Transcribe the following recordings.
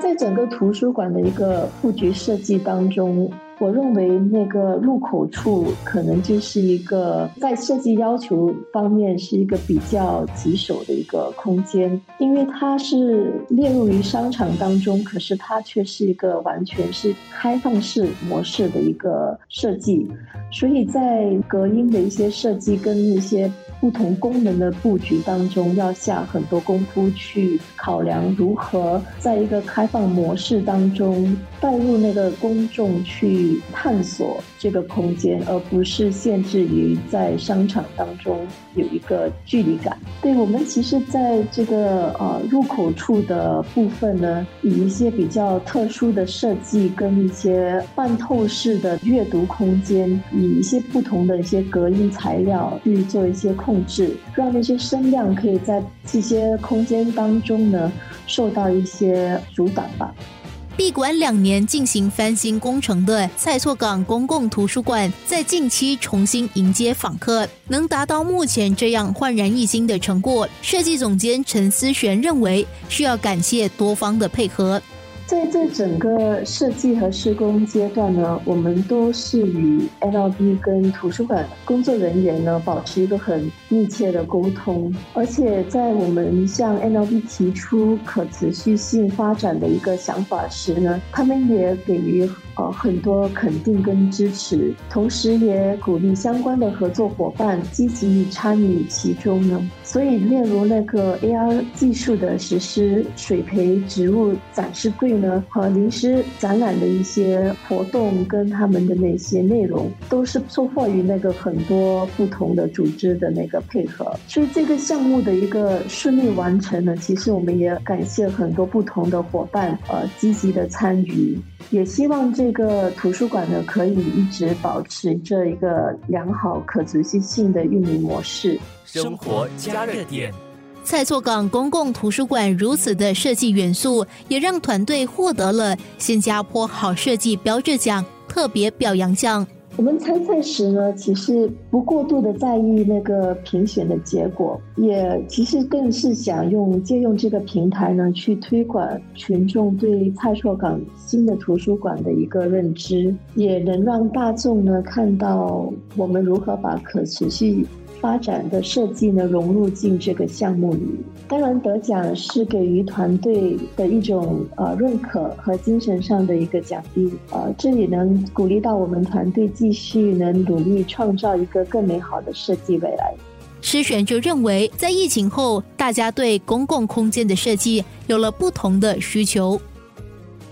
在整个图书馆的一个布局设计当中。我认为那个入口处可能就是一个在设计要求方面是一个比较棘手的一个空间，因为它是列入于商场当中，可是它却是一个完全是开放式模式的一个设计，所以在隔音的一些设计跟一些。不同功能的布局当中，要下很多功夫去考量如何在一个开放模式当中带入那个公众去探索这个空间，而不是限制于在商场当中有一个距离感。对我们其实在这个呃入口处的部分呢，以一些比较特殊的设计跟一些半透视的阅读空间，以一些不同的一些隔音材料去做一些控。控制，让那些声量可以在这些空间当中呢受到一些阻挡吧。闭馆两年进行翻新工程的蔡厝港公共图书馆，在近期重新迎接访客，能达到目前这样焕然一新的成果，设计总监陈思璇认为需要感谢多方的配合。在这整个设计和施工阶段呢，我们都是与 NLB 跟图书馆工作人员呢保持一个很密切的沟通，而且在我们向 NLB 提出可持续性发展的一个想法时呢，他们也给予。呃，很多肯定跟支持，同时也鼓励相关的合作伙伴积极参与其中呢。所以，例如那个 AR 技术的实施、水培植物展示柜呢，和临时展览的一些活动跟他们的那些内容，都是受惠于那个很多不同的组织的那个配合。所以，这个项目的一个顺利完成呢，其实我们也感谢很多不同的伙伴，呃，积极的参与。也希望这个图书馆呢，可以一直保持着一个良好可持续性的运营模式。生活加热点，蔡厝港公共图书馆如此的设计元素，也让团队获得了新加坡好设计标志奖特别表扬奖。我们参赛时呢，其实不过度的在意那个评选的结果，也其实更是想用借用这个平台呢，去推广群众对蔡厝港新的图书馆的一个认知，也能让大众呢看到我们如何把可持续。发展的设计呢，融入进这个项目里。当然，得奖是给予团队的一种呃认可和精神上的一个奖励。呃，这也能鼓励到我们团队继续能努力创造一个更美好的设计未来。施璇就认为，在疫情后，大家对公共空间的设计有了不同的需求。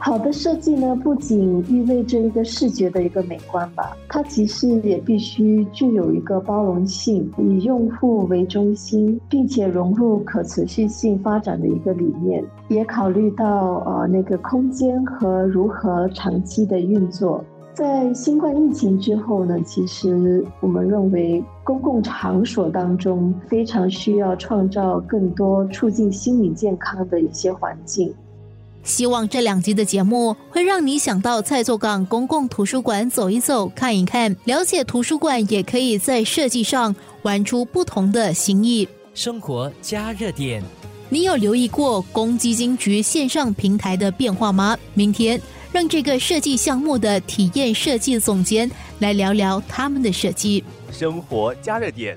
好的设计呢，不仅意味着一个视觉的一个美观吧，它其实也必须具有一个包容性，以用户为中心，并且融入可持续性发展的一个理念，也考虑到呃那个空间和如何长期的运作。在新冠疫情之后呢，其实我们认为公共场所当中非常需要创造更多促进心理健康的一些环境。希望这两集的节目会让你想到蔡作港公共图书馆走一走、看一看，了解图书馆也可以在设计上玩出不同的新意。生活加热点，你有留意过公积金局线上平台的变化吗？明天让这个设计项目的体验设计总监来聊聊他们的设计。生活加热点。